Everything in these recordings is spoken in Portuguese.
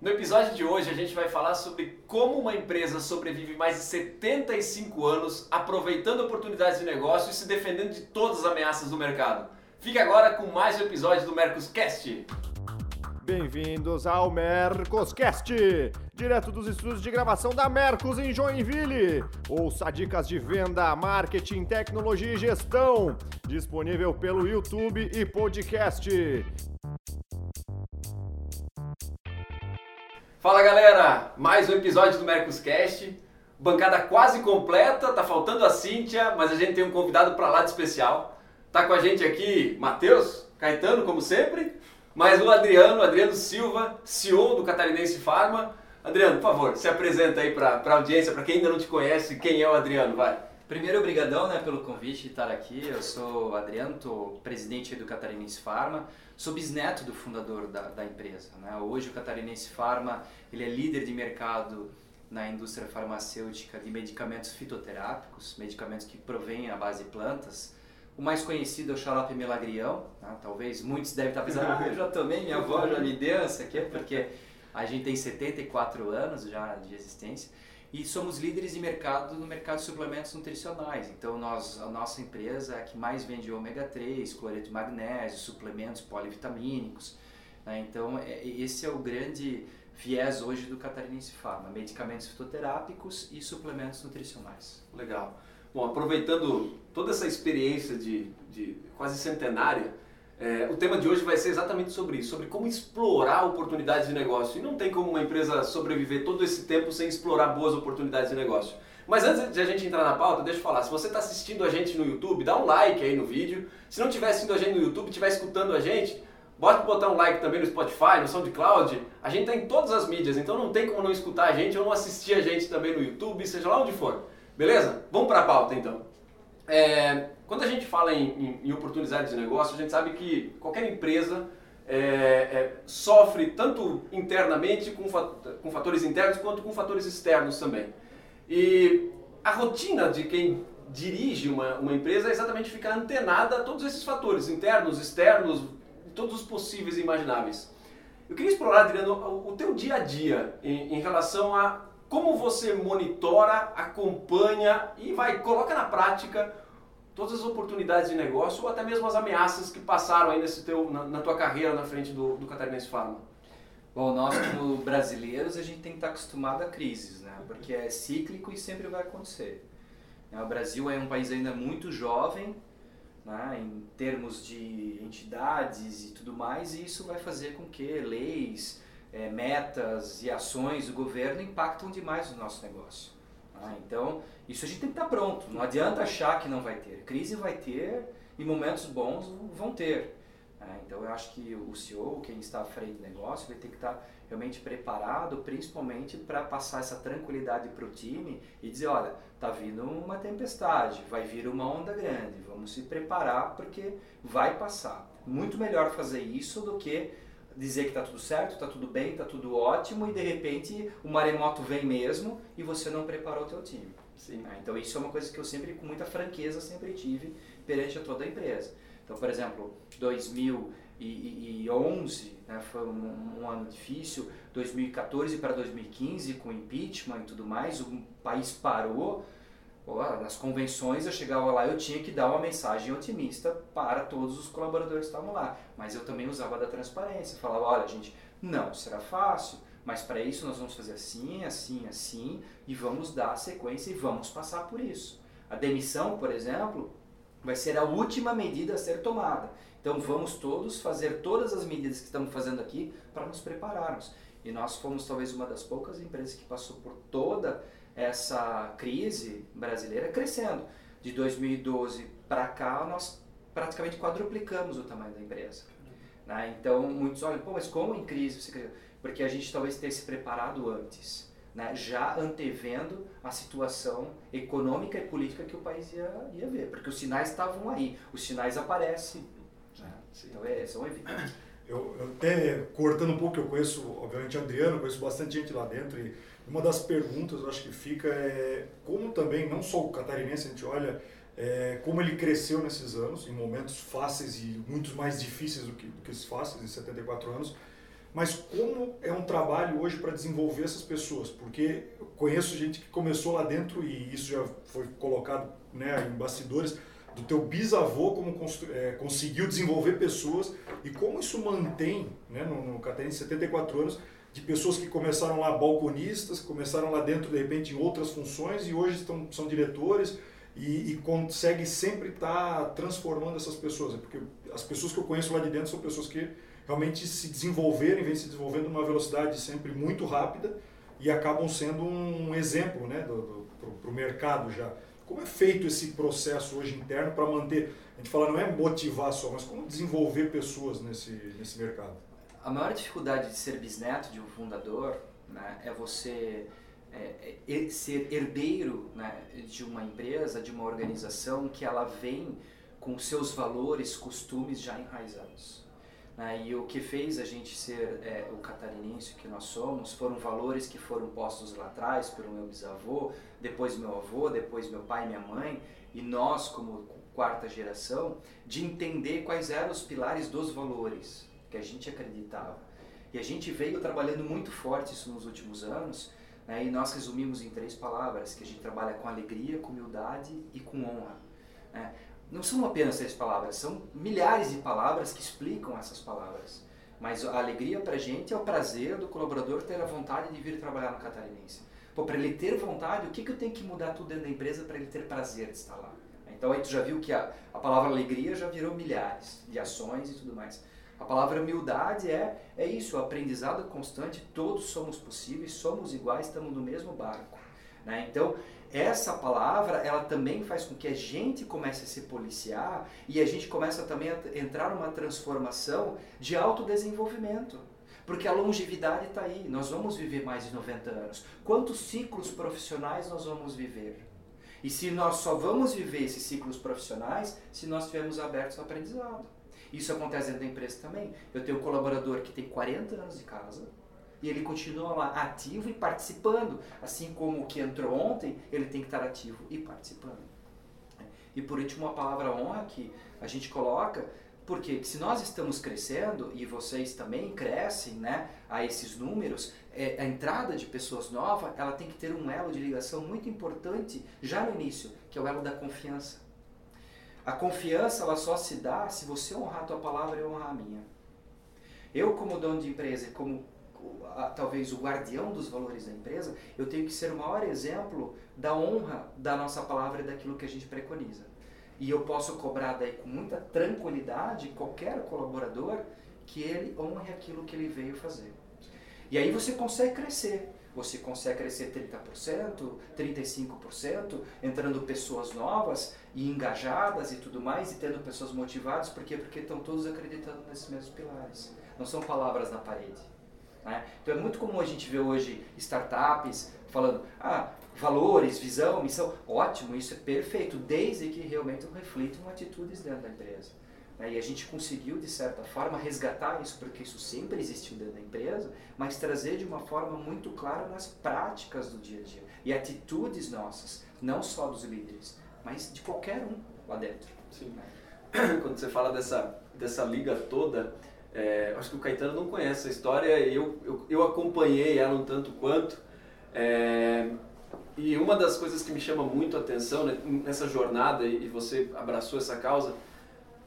No episódio de hoje a gente vai falar sobre como uma empresa sobrevive mais de 75 anos aproveitando oportunidades de negócio e se defendendo de todas as ameaças do mercado. Fique agora com mais um episódio do Mercoscast. Bem-vindos ao Mercoscast, direto dos estúdios de gravação da Mercos em Joinville. Ouça dicas de venda, marketing, tecnologia e gestão, disponível pelo YouTube e podcast. Fala galera, mais um episódio do Mercoscast. Bancada quase completa, tá faltando a Cíntia, mas a gente tem um convidado para lá de especial. Tá com a gente aqui Matheus, Caetano, como sempre, mas o Adriano, Adriano Silva, CEO do Catarinense Pharma. Adriano, por favor, se apresenta aí para a audiência, para quem ainda não te conhece, quem é o Adriano, vai. Primeiro, obrigadão né, pelo convite de estar aqui. Eu sou Adriano, estou presidente do Catarinense Pharma, sou bisneto do fundador da, da empresa. Né? Hoje o Catarinense Pharma ele é líder de mercado na indústria farmacêutica de medicamentos fitoterápicos, medicamentos que provêm à base de plantas. O mais conhecido é o xarope melagrião, né? talvez muitos devem estar pensando, ah, eu já tomei, minha avó já me deu isso aqui, porque a gente tem 74 anos já de existência e somos líderes de mercado no mercado de suplementos nutricionais. Então nós, a nossa empresa é a que mais vende ômega 3, cloreto de magnésio, suplementos polivitamínicos. Né? Então é, esse é o grande viés hoje do Catarinense Pharma, medicamentos fitoterápicos e suplementos nutricionais. Legal. Bom, aproveitando toda essa experiência de, de quase centenária, é, o tema de hoje vai ser exatamente sobre isso, sobre como explorar oportunidades de negócio. E não tem como uma empresa sobreviver todo esse tempo sem explorar boas oportunidades de negócio. Mas antes de a gente entrar na pauta, deixa eu falar, se você está assistindo a gente no YouTube, dá um like aí no vídeo. Se não estiver assistindo a gente no YouTube, estiver escutando a gente, bota botar um like também no Spotify, no SoundCloud. A gente está em todas as mídias, então não tem como não escutar a gente ou não assistir a gente também no YouTube, seja lá onde for. Beleza? Vamos para a pauta então. É, quando a gente fala em, em, em, oportunidades de negócio, a gente sabe que qualquer empresa é, é, sofre tanto internamente com, com fatores internos quanto com fatores externos também. E a rotina de quem dirige uma, uma empresa é exatamente ficar antenada a todos esses fatores, internos, externos, todos os possíveis e imagináveis. Eu queria explorar, Adriano, o, o teu dia a dia em, em relação a como você monitora, acompanha e vai coloca na prática todas as oportunidades de negócio ou até mesmo as ameaças que passaram aí nesse teu, na, na tua carreira na frente do, do Catarinense Pharma? Bom, nós como brasileiros a gente tem que estar acostumado a crises, né? Porque é cíclico e sempre vai acontecer. Né? O Brasil é um país ainda muito jovem, né? em termos de entidades e tudo mais, e isso vai fazer com que leis, é, metas e ações do governo impactam demais o nosso negócio. Ah, então, isso a gente tem que estar pronto. Não adianta achar que não vai ter. Crise vai ter e momentos bons vão ter. Ah, então, eu acho que o CEO, quem está à frente do negócio, vai ter que estar realmente preparado, principalmente para passar essa tranquilidade para o time e dizer: olha, está vindo uma tempestade, vai vir uma onda grande, vamos se preparar porque vai passar. Muito melhor fazer isso do que dizer que está tudo certo, está tudo bem, está tudo ótimo e de repente o maremoto vem mesmo e você não preparou o teu time. Sim. Ah, então isso é uma coisa que eu sempre, com muita franqueza, sempre tive perante a toda a empresa. Então, por exemplo, 2011 né, foi um, um, ano difícil, 2014 para 2015 com impeachment e tudo mais, o país parou, nas convenções eu chegava lá eu tinha que dar uma mensagem otimista para todos os colaboradores que estavam lá. Mas eu também usava da transparência. Falava, olha gente, não será fácil, mas para isso nós vamos fazer assim, assim, assim e vamos dar a sequência e vamos passar por isso. A demissão, por exemplo, vai ser a última medida a ser tomada. Então vamos todos fazer todas as medidas que estamos fazendo aqui para nos prepararmos. E nós fomos talvez uma das poucas empresas que passou por toda essa crise brasileira crescendo. De 2012 para cá, nós praticamente quadruplicamos o tamanho da empresa. Né? Então, muitos olham, pô, mas como em crise você cresceu? Porque a gente talvez tenha se preparado antes, né? já antevendo a situação econômica e política que o país ia, ia ver. Porque os sinais estavam aí, os sinais aparecem. Né? Então, é, são evidentes. Eu, eu, até cortando um pouco, eu conheço, obviamente, Adriano, conheço bastante gente lá dentro e uma das perguntas, eu acho que fica é como também, não só o catarinense, a gente olha é, como ele cresceu nesses anos, em momentos fáceis e muitos mais difíceis do que, do que esses fáceis, em 74 anos, Mas como é um trabalho hoje para desenvolver essas pessoas? Porque eu conheço gente que começou lá dentro e isso já foi colocado né, em bastidores do teu bisavô como é, conseguiu desenvolver pessoas e como isso mantém né, no, no Catarina 74 anos de pessoas que começaram lá balconistas, começaram lá dentro de repente em outras funções e hoje estão, são diretores e, e consegue sempre estar tá transformando essas pessoas. Porque as pessoas que eu conheço lá de dentro são pessoas que realmente se desenvolveram, vêm se desenvolvendo numa velocidade sempre muito rápida e acabam sendo um exemplo né, para o mercado já. Como é feito esse processo hoje interno para manter, a gente fala não é motivar só, mas como desenvolver pessoas nesse, nesse mercado? A maior dificuldade de ser bisneto de um fundador né, é você é, é, ser herdeiro né, de uma empresa, de uma organização que ela vem com seus valores, costumes já enraizados. Né? E o que fez a gente ser é, o catarinense que nós somos foram valores que foram postos lá atrás pelo meu bisavô, depois meu avô, depois meu pai e minha mãe, e nós como quarta geração, de entender quais eram os pilares dos valores que a gente acreditava. E a gente veio trabalhando muito forte isso nos últimos anos, né? e nós resumimos em três palavras, que a gente trabalha com alegria, com humildade e com honra. Né? não são apenas três palavras, são milhares de palavras que explicam essas palavras. Mas a alegria para a gente é o prazer do colaborador ter a vontade de vir trabalhar no Catarinense. para ele ter vontade, o que, que eu tenho que mudar tudo dentro da empresa para ele ter prazer de estar lá? Então aí tu já viu que a, a palavra alegria já virou milhares de ações e tudo mais. A palavra humildade é, é isso, o aprendizado constante, todos somos possíveis, somos iguais, estamos no mesmo barco. Né? Então, essa palavra ela também faz com que a gente comece a se policiar e a gente começa também a entrar numa transformação de autodesenvolvimento. Porque a longevidade está aí, nós vamos viver mais de 90 anos. Quantos ciclos profissionais nós vamos viver? E se nós só vamos viver esses ciclos profissionais se nós estivermos abertos ao aprendizado. Isso acontece dentro da empresa também. Eu tenho um colaborador que tem 40 anos de casa, e ele continua lá ativo e participando. Assim como o que entrou ontem, ele tem que estar ativo e participando. E por último, a palavra honra que a gente coloca, porque se nós estamos crescendo e vocês também crescem né, a esses números, é, a entrada de pessoas novas ela tem que ter um elo de ligação muito importante já no início, que é o elo da confiança. A confiança ela só se dá se você honrar a tua palavra e honrar a minha. Eu, como dono de empresa, como talvez o guardião dos valores da empresa, eu tenho que ser o maior exemplo da honra da nossa palavra e daquilo que a gente preconiza. E eu posso cobrar daí com muita tranquilidade qualquer colaborador que ele honre aquilo que ele veio fazer. E aí você consegue crescer. Você consegue crescer 30%, 35%, entrando pessoas novas e engajadas e tudo mais, e tendo pessoas motivadas, por quê? Porque estão todos acreditando nesses mesmos pilares. Não são palavras na parede. Né? Então é muito comum a gente ver hoje startups falando, ah, valores, visão, missão, ótimo, isso é perfeito, desde que realmente reflitam atitudes dentro da empresa. Né? E a gente conseguiu, de certa forma, resgatar isso, porque isso sempre existiu dentro da empresa, mas trazer de uma forma muito clara nas práticas do dia a dia e atitudes nossas, não só dos líderes, mas de qualquer um lá dentro. Sim. Quando você fala dessa, dessa liga toda, é, acho que o Caetano não conhece a história, eu, eu, eu acompanhei ela um tanto quanto. É, e uma das coisas que me chama muito a atenção né, nessa jornada, e você abraçou essa causa,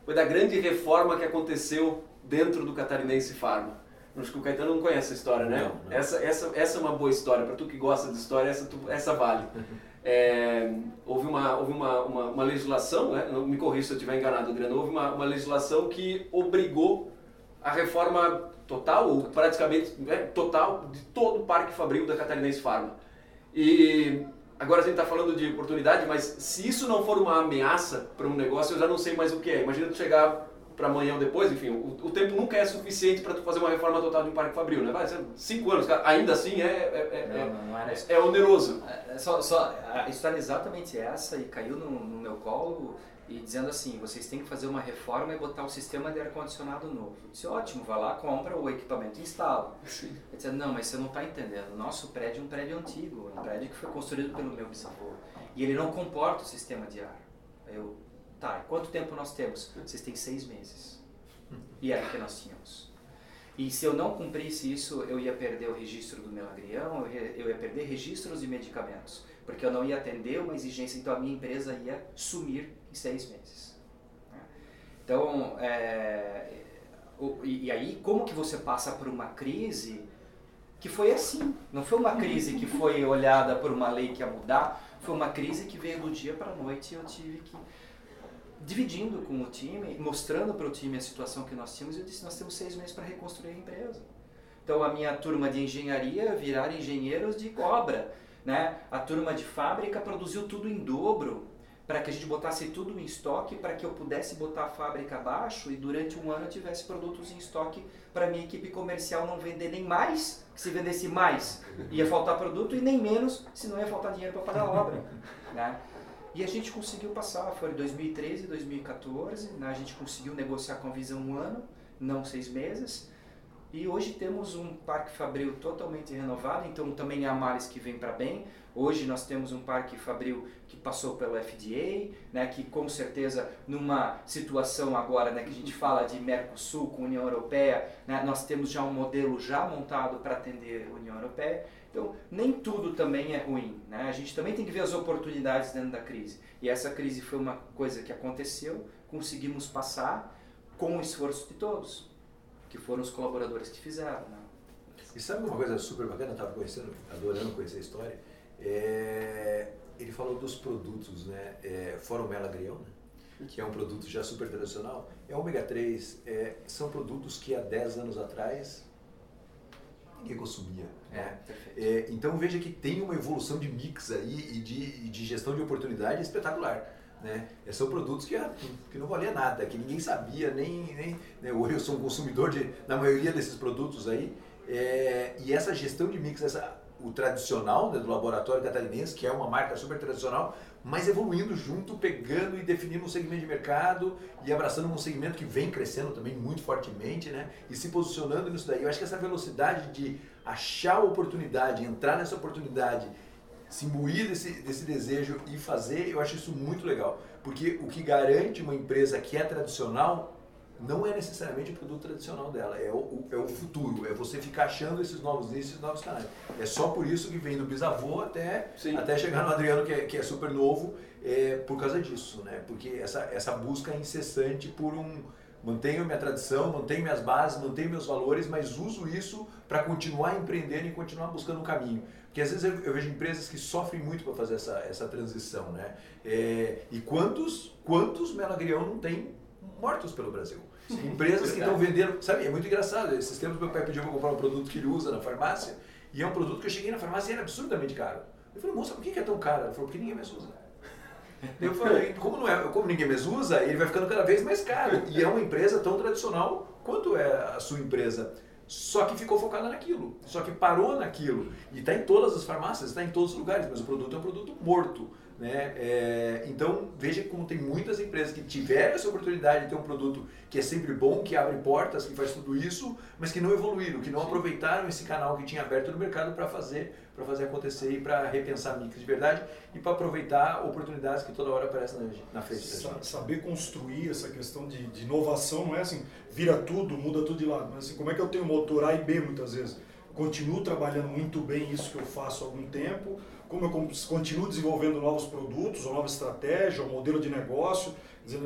foi da grande reforma que aconteceu dentro do Catarinense Farma. Acho que o Caetano não conhece a história, né? Não, não. Essa, essa, essa é uma boa história. Para tu que gosta de história, essa, tu, essa vale. É, houve uma, houve uma, uma, uma legislação, né? me corrija se eu estiver enganado, Adriano, houve uma, uma legislação que obrigou a reforma total, ou praticamente né, total, de todo o Parque Fabril da Catarinense Farma. E agora a gente está falando de oportunidade, mas se isso não for uma ameaça para um negócio, eu já não sei mais o que é. Imagina tu chegar para amanhã ou depois, enfim, o, o, tempo nunca é suficiente para tu fazer uma reforma total de um parque fabril, né? Vai ser cinco anos, cara, ainda assim é, é, é, não, não é, é, oneroso. É, só, só, a história é exatamente essa e caiu no, no meu colo e dizendo assim, vocês têm que fazer uma reforma e botar um sistema de ar-condicionado novo. Eu disse, ótimo, vai lá, compra o equipamento e instala. Sim. Ele disse, não, mas você não está entendendo, nosso prédio é um prédio antigo, um prédio que foi construído pelo meu bisavô, e ele não comporta o sistema de ar. Eu, tá, quanto tempo nós temos? Vocês têm seis meses. E era o que nós tínhamos. E se eu não cumprisse isso, eu ia perder o registro do meu agrião, eu ia perder registros de medicamentos, porque eu não ia atender uma exigência, então a minha empresa ia sumir em seis meses. né? Então, é, e, aí, como que você passa por uma crise que foi assim? Não foi uma crise que foi olhada por uma lei que ia mudar, foi uma crise que veio do dia para a noite e eu tive que dividindo com o time, mostrando para o time a situação que nós tínhamos, eu disse, nós temos seis meses para reconstruir a empresa. Então a minha turma de engenharia viraram engenheiros de obra, né? A turma de fábrica produziu tudo em dobro para que a gente botasse tudo em estoque, para que eu pudesse botar a fábrica abaixo e durante um ano eu tivesse produtos em estoque para minha equipe comercial não vender nem mais, que se vendesse mais ia faltar produto e nem menos, se não ia faltar dinheiro para pagar a obra, né? E a gente conseguiu passar, foi em 2013 e 2014, né? a gente conseguiu negociar com a Visão um ano, não seis meses. E hoje temos um parque Fabril totalmente renovado, então também há males que vêm para bem. Hoje nós temos um parque Fabril que passou pelo FDA, né, que com certeza numa situação agora né, que a gente fala de Mercosul com União Europeia, né, nós temos já um modelo já montado para atender a União Europeia. Então, nem tudo também é ruim. Né? A gente também tem que ver as oportunidades dentro da crise. E essa crise foi uma coisa que aconteceu, conseguimos passar com o esforço de todos, que foram os colaboradores que fizeram. Né? E sabe uma coisa super bacana? Eu estava conhecendo, adorando conhecer a história. É, ele falou dos produtos, né? É, o mel agrião, né? que é um produto já super tradicional. É ômega 3, é, são produtos que há 10 anos atrás ninguém consumia. Né? perfeito. É, então veja que tem uma evolução de mix aí e de, e de gestão de oportunidade espetacular. Né? É, São produtos que, ah, que não valia nada, que ninguém sabia, nem, nem né? hoje eu sou um consumidor de, na maioria desses produtos aí. É, e essa gestão de mix, essa, o tradicional né, do laboratório catarinense, que é uma marca super tradicional, mas evoluindo junto, pegando e definindo um segmento de mercado e abraçando um segmento que vem crescendo também muito fortemente, né? E se posicionando nisso daí. Eu acho que essa velocidade de achar oportunidade, entrar nessa oportunidade, se imbuir desse, desse desejo e fazer, eu acho isso muito legal. Porque o que garante uma empresa que é tradicional não é necessariamente o produto tradicional dela, é o, o- é o futuro, é você ficar achando esses novos nichos, esses novos canais. É só por isso que vem do bisavô até, Sim. até chegar no Adriano, que é, que é super novo, é por causa disso, né? Porque essa, essa busca incessante por um. Mantenho minha tradição, mantenho minhas bases, mantenho meus valores, mas uso isso para continuar empreendendo e continuar buscando um caminho. Porque às vezes eu, eu vejo empresas que sofrem muito para fazer essa, essa transição, né? É, e quantos, quantos melagrião não tem mortos pelo Brasil? Empresas que estão vendendo, sabe, é muito engraçado. Esses tempos meu pai pediu para comprar um produto que ele usa na farmácia, e é um produto que eu cheguei na farmácia e era absurdamente caro. Eu falei, moça, por que que é tão caro? Ela falou, porque ninguém mais usa. Eu falei, como, não é, como ninguém mais usa, ele vai ficando cada vez mais caro. E é uma empresa tão tradicional quanto é a sua empresa. Só que ficou focada naquilo, só que parou naquilo. E está em todas as farmácias, está em todos os lugares, mas o produto é um produto morto. Né? É, então veja como tem muitas empresas que tiveram essa oportunidade de ter um produto que é sempre bom, que abre portas, que faz tudo isso, mas que não evoluíram, que não aproveitaram esse canal que tinha aberto no mercado para fazer, para fazer acontecer e para repensar mix de verdade e para aproveitar oportunidades que toda hora aparecem na, na frente Sa-. Saber construir essa questão de, de inovação não é assim, vira tudo, muda tudo de lado. Mas assim, como é que eu tenho motor A e B muitas vezes? Continuo trabalhando muito bem isso que eu faço há algum tempo, como eu con- continuo desenvolvendo novos produtos, ou nova estratégia, ou modelo de negócio. Dizer,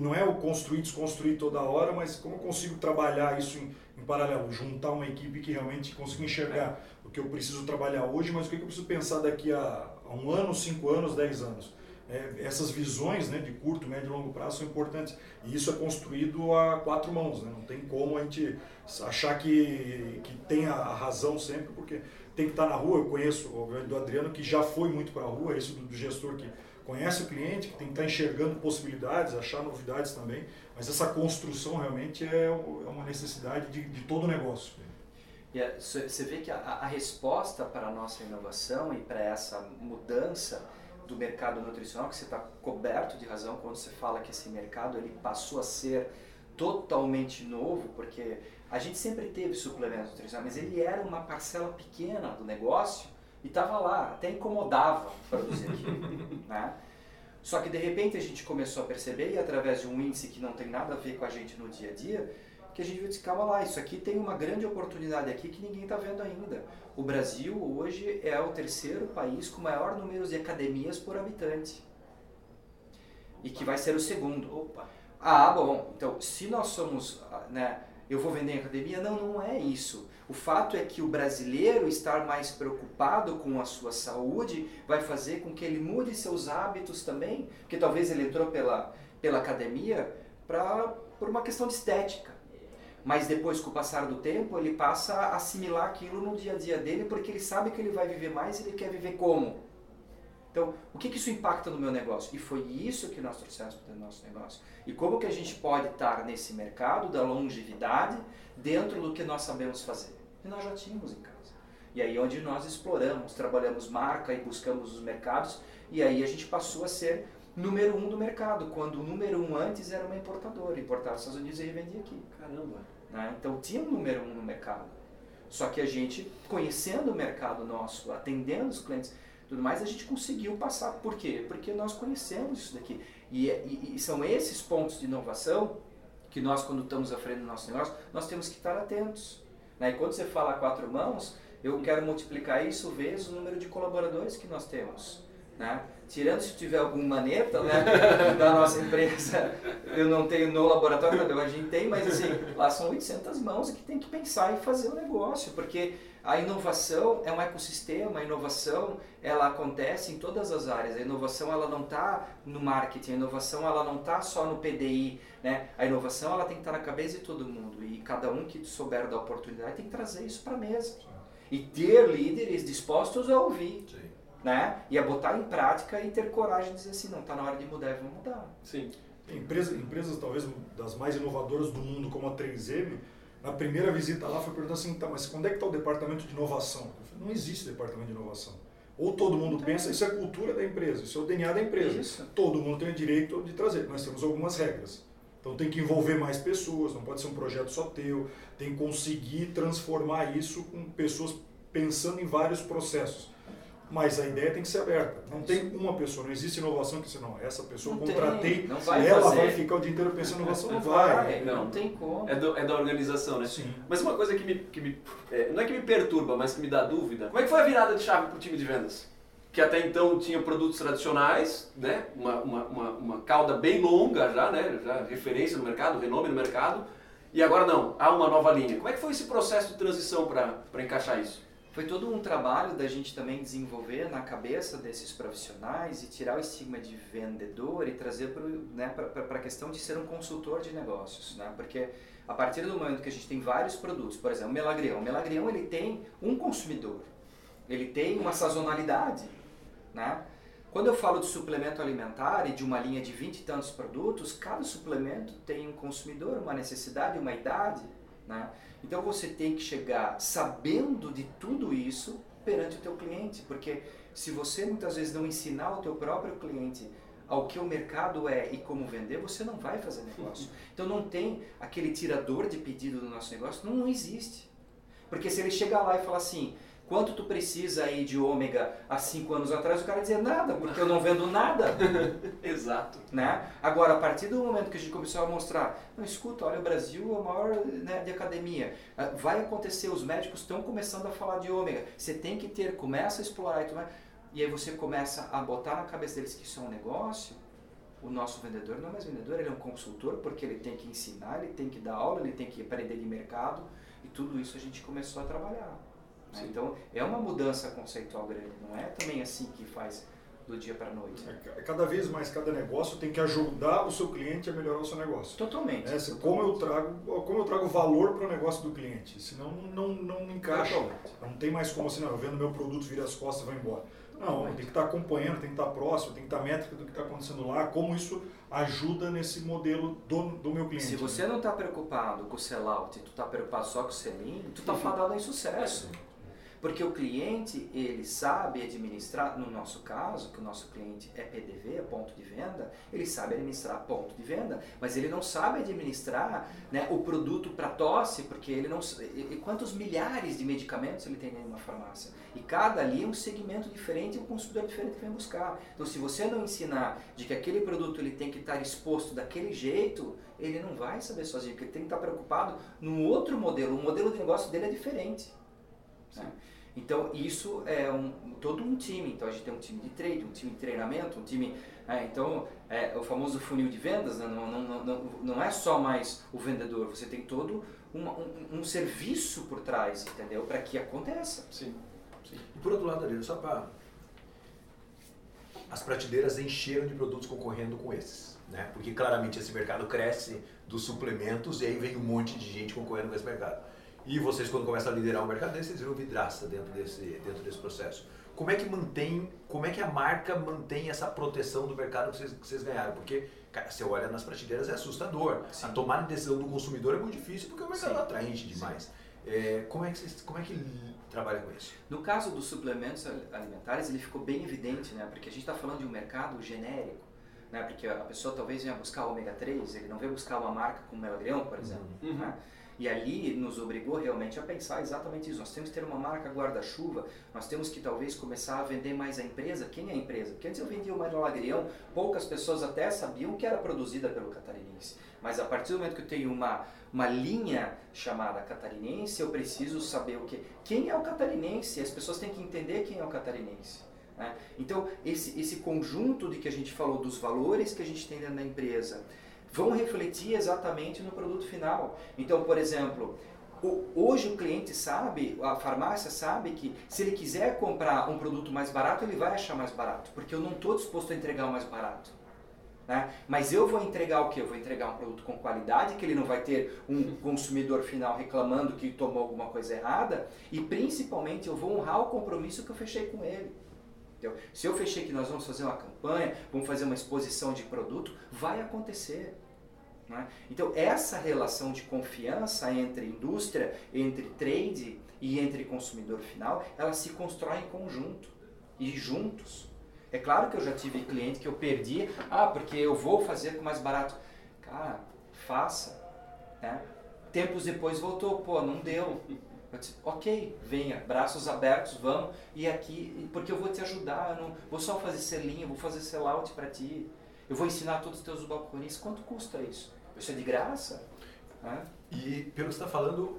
Não é o construir, desconstruir toda hora, mas como eu consigo trabalhar isso em, em paralelo, juntar uma equipe que realmente consiga enxergar o que eu preciso trabalhar hoje, mas o que eu preciso pensar daqui a, a um ano, cinco anos, dez anos. É, essas visões né, de curto, médio e longo prazo são importantes. E isso é construído a quatro mãos. Né? Não tem como a gente achar que, que tem a razão sempre, porque tem que estar na rua. Eu conheço o do Adriano, que já foi muito para a rua, isso do, do gestor que conhece o cliente, que tem que estar enxergando possibilidades, achar novidades também. Mas essa construção realmente é, é uma necessidade de, de todo o negócio. Você vê que a, a resposta para a nossa inovação e para essa mudança do mercado nutricional, que você está coberto de razão quando você fala que esse mercado ele passou a ser totalmente novo, porque a gente sempre teve suplementos nutricionais, mas ele era uma parcela pequena do negócio e estava lá, até incomodava produzir aquilo, né? Só que de repente a gente começou a perceber, e através de um índice que não tem nada a ver com a gente no dia a dia, que a gente viu, disse, calma lá, isso aqui tem uma grande oportunidade aqui que ninguém está vendo ainda. O Brasil hoje é o terceiro país com maior número de academias por habitante. E que vai ser o segundo. Opa. Ah, bom, então se nós somos, né, eu vou vender em academia? Não, não é isso. O fato é que o brasileiro estar mais preocupado com a sua saúde vai fazer com que ele mude seus hábitos também, porque talvez ele entrou pela, pela academia pra, por uma questão de estética mas depois, com o passar do tempo, ele passa a assimilar aquilo no dia a dia dele, porque ele sabe que ele vai viver mais e ele quer viver como. Então, o que, que isso impacta no meu negócio? E foi isso que nós trouxemos para o nosso negócio. E como que a gente pode estar nesse mercado da longevidade dentro do que nós sabemos fazer? E nós já tínhamos em casa. E aí onde nós exploramos, trabalhamos marca e buscamos os mercados, e aí a gente passou a ser número um do mercado, quando o número um antes era uma importadora, importava dos Estados Unidos e revendia aqui. Caramba. Né? Então tinha um número um no mercado. Só que a gente, conhecendo o mercado nosso, atendendo os clientes, tudo mais, a gente conseguiu passar. Por quê? Porque nós conhecemos isso daqui. E, e, e são esses pontos de inovação que nós, quando estamos à frente do nosso negócio, nós temos que estar atentos. Né? E quando você fala quatro mãos, eu quero multiplicar isso vezes o número de colaboradores que nós temos. Né? Tirando se tiver algum maneta né, da nossa empresa, eu não tenho no laboratório, a gente tem, mas assim, lá são 800 mãos que tem que pensar e fazer o negócio, porque a inovação é um ecossistema, a inovação ela acontece em todas as áreas, a inovação ela não está no marketing, a inovação ela não está só no PDI, né? a inovação ela tem que estar tá na cabeça de todo mundo e cada um que souber da oportunidade tem que trazer isso para a mesa e ter líderes dispostos a ouvir. Sim né? E a botar em prática e ter coragem de dizer assim, não, está na hora de mudar, vamos mudar. Sim. Empresa, empresas talvez das mais inovadoras do mundo, como a 3M, na primeira visita lá foi perguntar assim, tá, mas quando é que está o departamento de inovação? Falei, não existe departamento de inovação. Ou todo mundo pensa, isso é cultura da empresa, isso é o DNA da empresa. Isso. Todo mundo tem o direito de trazer. Nós temos algumas regras. Então tem que envolver mais pessoas, não pode ser um projeto só teu, tem que conseguir transformar isso com pessoas pensando em vários processos. Mas a ideia tem que ser aberta. Não tem uma pessoa, não existe inovação que você não, essa pessoa não contratei, tem, vai ela fazer. vai ficar o dia inteiro pensando em inovação, não, vai. Não, não tem como. É, do, é, da organização, né? Sim. Mas uma coisa que me, que me é, não é que me perturba, mas que me dá dúvida. Como é que foi a virada de chave para o time de vendas? Que até então tinha produtos tradicionais, né? Uma, uma, uma, uma cauda bem longa já, né? Já referência no mercado, renome no mercado. E agora não, há uma nova linha. Como é que foi esse processo de transição para encaixar isso? Foi todo um trabalho da gente também desenvolver na cabeça desses profissionais e tirar o estigma de vendedor e trazer para né, a questão de ser um consultor de negócios. Né? Porque a partir do momento que a gente tem vários produtos, por exemplo, o melagrião. O melagrião ele tem um consumidor, ele tem uma sazonalidade. Né? Quando eu falo de suplemento alimentar e de uma linha de 20 e tantos produtos, cada suplemento tem um consumidor, uma necessidade, uma idade. Né? Então você tem que chegar sabendo de tudo isso perante o teu cliente, porque se você muitas vezes não ensinar o teu próprio cliente ao que o mercado é e como vender, você não vai fazer negócio. Então não tem aquele tirador de pedido do nosso negócio, não, não existe. Porque se ele chegar lá e falar assim, Quanto tu precisa aí de ômega há cinco anos atrás? O cara dizia nada, porque eu não vendo nada. Exato. Né? Agora, a partir do momento que a gente começou a mostrar, não, escuta, olha, o Brasil é o maior né, de academia. Ah, vai acontecer, os médicos estão começando a falar de ômega. Você tem que ter, começa a explorar e tudo mais. E aí você começa a botar na cabeça deles que isso é um negócio. O nosso vendedor não é mais vendedor, ele é um consultor, porque ele tem que ensinar, ele tem que dar aula, ele tem que aprender de mercado. E tudo isso a gente começou a trabalhar. Né? Então é uma mudança conceitual grande, não é também assim que faz do dia para a noite. É, cada vez mais cada negócio tem que ajudar o seu cliente a melhorar o seu negócio. Totalmente. É, totalmente. Como eu trago, como eu trago valor para o negócio do cliente, senão não não, não encaixa. Totalmente. Não tem mais como assim, não, eu vendo meu produto, vira as costas e vai embora. Não, tem que estar acompanhando, tem que estar próximo, tem que estar métrica do que está acontecendo lá, como isso ajuda nesse modelo do, do meu cliente. Se você não está preocupado com o sellout, tu está preocupado só com o sell-in, tu está fadado em sucesso. Porque o cliente, ele sabe administrar, no nosso caso, que o nosso cliente é PDV, é ponto de venda, ele sabe administrar ponto de venda, mas ele não sabe administrar né, o produto para tosse, porque ele não e quantos milhares de medicamentos ele tem em uma farmácia. E cada ali é um segmento diferente um consumidor diferente que vem buscar. Então, se você não ensinar de que aquele produto ele tem que estar exposto daquele jeito, ele não vai saber sozinho, porque ele tem que estar preocupado num outro modelo. O modelo de negócio dele é diferente. Né? Então, isso é um, todo um time. Então, a gente tem um time de trade, um time de treinamento, um time. É, então, é, o famoso funil de vendas, né? não, não, não, não é só mais o vendedor, você tem todo um, um, serviço por trás, entendeu? Para que aconteça. Sim. Sim. E por outro lado, ali, só para. As prateleiras encheram de produtos concorrendo com esses. Né? Porque claramente esse mercado cresce dos suplementos e aí vem um monte de gente concorrendo com esse mercado. E vocês, quando começam a liderar o mercado desse, vocês viram vidraça dentro desse, dentro desse processo. Como é que mantém, como é que a marca mantém essa proteção do mercado que vocês, que vocês ganharam? Porque, cara, você olha nas prateleiras é assustador. Sim. A tomada de decisão do consumidor é muito difícil porque o mercado Sim. é atraente demais. É, como, é que vocês, como é que trabalha com isso? No caso dos suplementos alimentares, ele ficou bem evidente, né? Porque a gente está falando de um mercado genérico, né? Porque a pessoa talvez venha buscar o ômega 3, ele não vem buscar uma marca como Melagrião, por exemplo, uhum. né? E ali nos obrigou realmente a pensar exatamente isso. Nós temos que ter uma marca guarda-chuva, nós temos que talvez começar a vender mais a empresa. Quem é a empresa? Porque antes eu vendia o Malagrião, poucas pessoas até sabiam que era produzida pelo catarinense. Mas a partir do momento que eu tenho uma, uma linha chamada catarinense, eu preciso saber o que. Quem é o catarinense? As pessoas têm que entender quem é o catarinense. Né? Então, esse, esse conjunto de que a gente falou dos valores que a gente tem dentro da empresa, vão refletir exatamente no produto final. Então, por exemplo, hoje o cliente sabe, a farmácia sabe que se ele quiser comprar um produto mais barato, ele vai achar mais barato, porque eu não estou disposto a entregar o mais barato. Né? Mas eu vou entregar o que? Eu vou entregar um produto com qualidade, que ele não vai ter um consumidor final reclamando que tomou alguma coisa errada, e principalmente eu vou honrar o compromisso que eu fechei com ele. Entendeu? Se eu fechei que nós vamos fazer uma campanha, vamos fazer uma exposição de produto, vai acontecer. Né? Então, essa relação de confiança entre indústria, entre trade e entre consumidor final, ela se constrói em conjunto e juntos. É claro que eu já tive cliente que eu perdi, ah, porque eu vou fazer com mais barato. Cara, faça. Né? Tempos depois voltou, pô, não deu. Eu disse, ok, venha, braços abertos, vamos, e aqui, porque eu vou te ajudar, eu não vou só fazer selinho, vou fazer sellout para ti, eu vou ensinar todos os teus balconistas, quanto custa isso? Isso é de graça? Né? E pelo que você está falando,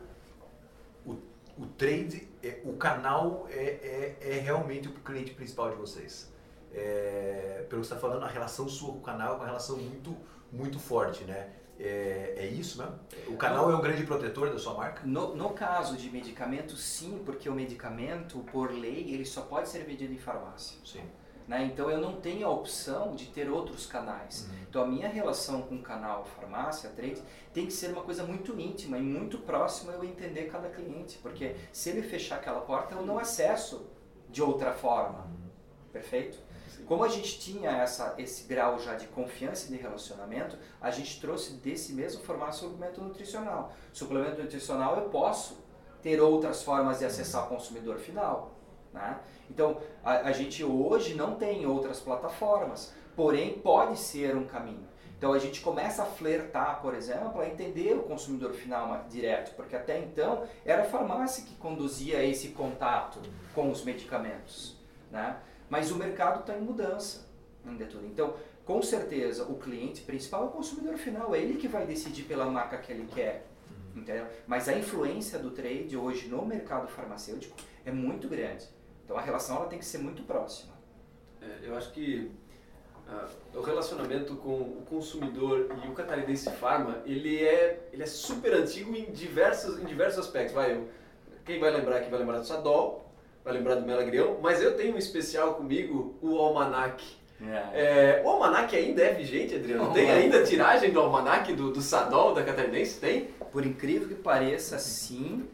o, o trade, é, o canal é, é, é, realmente o cliente principal de vocês. É, pelo que você está falando, a relação sua com o canal é uma relação muito, muito forte, né? É, é isso mesmo? O canal é um grande protetor da sua marca? No, no caso de medicamento, sim, porque o medicamento, por lei, ele só pode ser vendido em farmácia. Sim. Né? Então eu não tenho a opção de ter outros canais. Uhum. Então a minha relação com o canal farmácia, trade, tem que ser uma coisa muito íntima e muito próxima eu entender cada cliente. Porque se ele fechar aquela porta, eu não acesso de outra forma. Uhum. Perfeito? Como a gente tinha essa, esse grau já de confiança e de relacionamento, a gente trouxe desse mesmo formato suplemento nutricional. Suplemento nutricional eu posso ter outras formas de acessar o consumidor final. Né? Então, a, a gente hoje não tem outras plataformas, porém pode ser um caminho. Então a gente começa a flertar, por exemplo, a entender o consumidor final direto, porque até então era a farmácia que conduzia esse contato com os medicamentos. Né? Mas o mercado está em mudança, Então, com certeza, o cliente principal é o consumidor final, é ele que vai decidir pela marca que ele quer. Uhum. Entendeu? Mas a influência do trade hoje no mercado farmacêutico é muito grande. Então a relação ela tem que ser muito próxima. É, eu acho que uh, o relacionamento com o consumidor e o catarinense farma ele é ele é super antigo em diversos em diversos aspectos. Vai, eu, quem vai lembrar aqui vai lembrar do Sadol, vai lembrar do Melagrião, mas eu tenho um especial comigo, o Almanac. É. É, o Almanac ainda é vigente, Adriano? Tem ainda tiragem do Almanac do, do Sadol, da Catarinense? Tem? Por incrível que pareça, sim.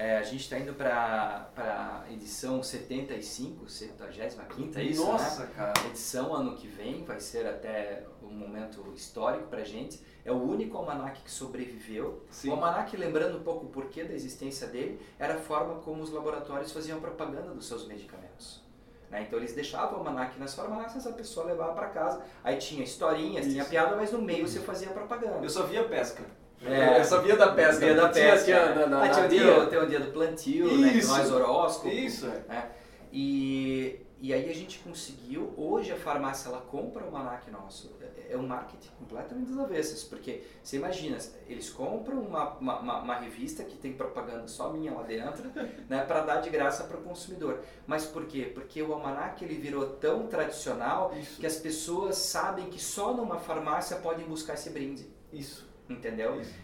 É, a gente está indo para a edição 75, 75, é isso? Nossa, né? cara. Edição ano que vem, vai ser até um momento histórico para a gente. É o único almanac que sobreviveu. Sim. O almanac, lembrando um pouco o porquê da existência dele, era a forma como os laboratórios faziam propaganda dos seus medicamentos. Né? Então eles deixavam o almanac nas farmácias, a pessoa levava para casa. Aí tinha historinhas, tinha Isso. piada, mas no meio você fazia propaganda. Eu só via pesca. É. Eu só via da pesca. Dia da pesca. tinha na- na- ah, tinha, na- o dia, tem o dia do plantio, né? Isso. Nós horóscopo. Isso, é. né? E, e aí a gente conseguiu, hoje a farmácia ela compra o almanac nosso. É- É um marketing completamente das avessas, porque você imagina, eles compram uma, uma, uma- uma revista que tem propaganda só minha lá dentro, né, para dar de graça para o consumidor. Mas por quê? Porque o almanac ele virou tão tradicional Isso. que as pessoas sabem que só numa farmácia podem buscar esse brinde, Isso. Entendeu? Isso.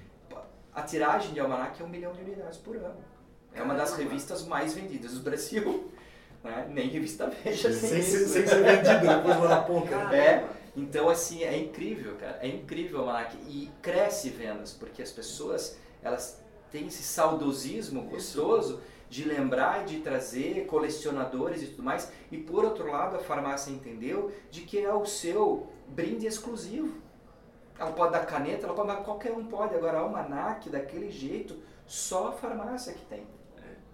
A tiragem de almanac é um milhão de unidades por ano. É uma das revistas mais vendidas do Brasil. Né? Nem revista Veja Sem, ser- isso. sem ser vendido depois lá na ponta. É, então assim, é incrível, cara. É incrível o almanac. E cresce vendas, porque as pessoas, elas têm esse saudosismo gostoso de lembrar e de trazer colecionadores e tudo mais. E por outro lado, a farmácia entendeu de que é o seu brinde exclusivo. Ela pode dar caneta, ela pode, mas qualquer um pode. Agora, almanac, daquele jeito, só a farmácia que tem.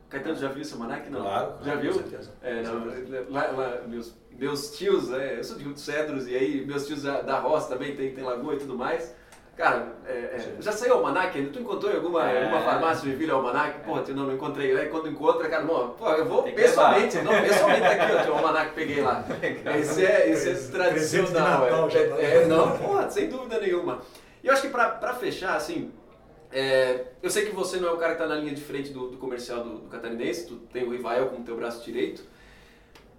Caetano, já viu esse almanac? Não. Claro, Já claro, viu? com certeza. É, Com não, certeza. lá, lá, meus, meus tios, é, eu sou de Rio dos Cedros e aí meus tios da, da roça também tem, tem lagoa e tudo mais. Cara, é, é, já saiu o almanac ainda? Tu encontrou em alguma, É. alguma farmácia de Vila almanac? Pô, tio, não, não encontrei. Aí quando encontra, cara, não, pô, eu vou Tem pessoalmente, levar. não, pessoalmente aqui, ó, o almanac que peguei lá. Esse é, esse é tradicional. Natal é, tá. é, não, porra, sem dúvida nenhuma. E eu acho que pra, pra fechar, assim, é, eu sei que você não é o cara que está na linha de frente do, do comercial do, do catarinense, tu tem o Rivael como teu braço direito,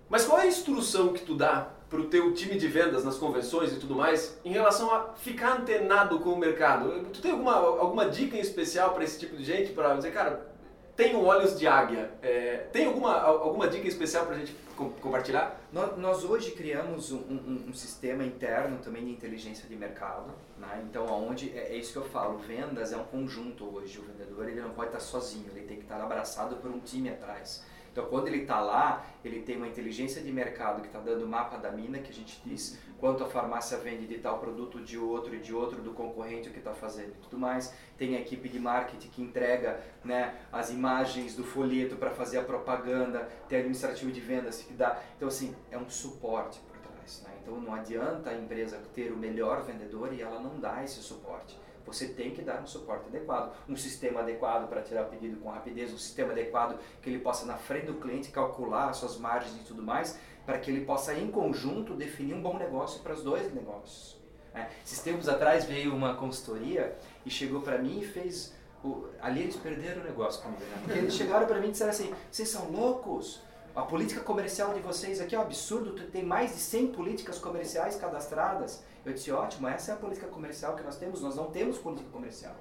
mas qual é a instrução que tu dá para o teu time de vendas nas convenções e tudo mais em relação a ficar antenado com o mercado? Tu tem alguma, alguma dica em especial para esse tipo de gente? Para dizer, cara, tenho olhos de águia. É, tem alguma, alguma dica especial para a gente com- compartilhar? Nós, nós hoje criamos um, um- um sistema interno também de inteligência de mercado, né? então aonde é, é isso que eu falo, vendas é um conjunto hoje, o vendedor ele não pode estar sozinho, ele tem que estar abraçado por um time atrás. Então quando ele está lá, ele tem uma inteligência de mercado que está dando o mapa da mina, que a gente diz quanto a farmácia vende de tal produto, de outro e de outro, do concorrente, o que está fazendo e tudo mais. Tem a equipe de marketing que entrega né, as imagens do folheto para fazer a propaganda, tem administrativo de vendas que dá. Então, assim, é um suporte por trás. Né? Então, não adianta a empresa ter o melhor vendedor e ela não dá esse suporte. Você tem que dar um suporte adequado, um sistema adequado para tirar o pedido com rapidez, um sistema adequado que ele possa, na frente do cliente, calcular as suas margens e tudo mais, para que ele possa, em conjunto, definir um bom negócio para os dois negócios. né? Esses tempos atrás veio uma consultoria e chegou para mim e fez. O, ali eles perderam o negócio comigo, né? Porque eles chegaram para mim e disseram assim: vocês são loucos? A política comercial de vocês aqui é um absurdo, tem mais de 100 políticas comerciais cadastradas. Eu disse: ótimo, essa é a política comercial que nós temos, nós não temos política comercial.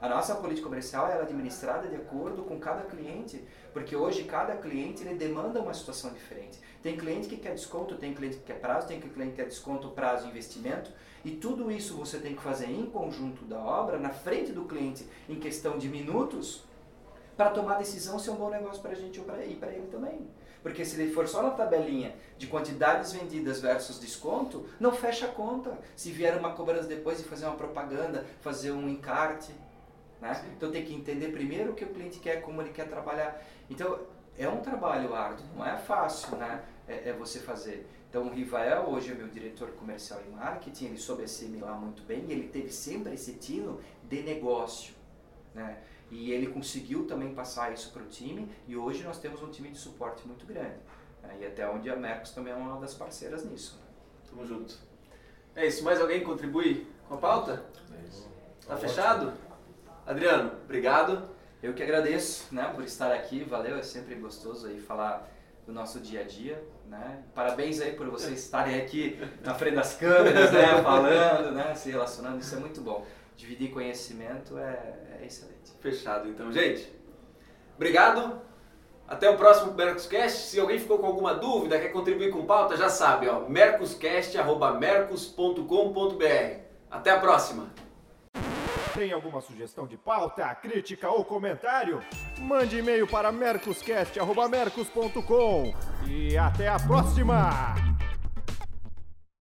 A nossa política comercial é administrada de acordo com cada cliente, porque hoje cada cliente ele demanda uma situação diferente. Tem cliente que quer desconto, tem cliente que quer prazo, tem cliente que quer desconto, prazo, investimento, e tudo isso você tem que fazer em conjunto da obra, na frente do cliente, em questão de minutos, para tomar a decisão se é um bom negócio para a gente ou para ele, também. Porque se ele for só na tabelinha de quantidades vendidas versus desconto, não fecha a conta. Se vier uma cobrança depois de fazer uma propaganda, fazer um encarte, né? Então tem que entender primeiro o que o cliente quer, como ele quer trabalhar. Então é um trabalho árduo, não é fácil, né? É, é você fazer. Então o Rivael hoje é meu diretor comercial e marketing, ele soube assimilar muito bem e ele teve sempre esse tino de negócio, né? E ele conseguiu também passar isso para o time e hoje nós temos um time de suporte muito grande. né? E até onde a Mercos também é uma das parceiras nisso. né? Tamo junto. É isso, mais alguém contribui com a pauta? É isso. Tá fechado? Adriano, obrigado. Eu que agradeço, né, por estar aqui. Valeu, é sempre gostoso aí falar do nosso dia a dia, né? Parabéns aí por vocês estarem aqui na frente das câmeras, né, falando, né, se relacionando. Isso é muito bom. Dividir conhecimento é, é excelente. Fechado então, gente. Obrigado. Até o próximo Mercoscast. Se alguém ficou com alguma dúvida, quer contribuir com pauta, já sabe, ó, mercoscast.mercos.com.br. Até a próxima. Tem alguma sugestão de pauta, crítica ou comentário? Mande e-mail para mercoscast.mercos.com e até a próxima!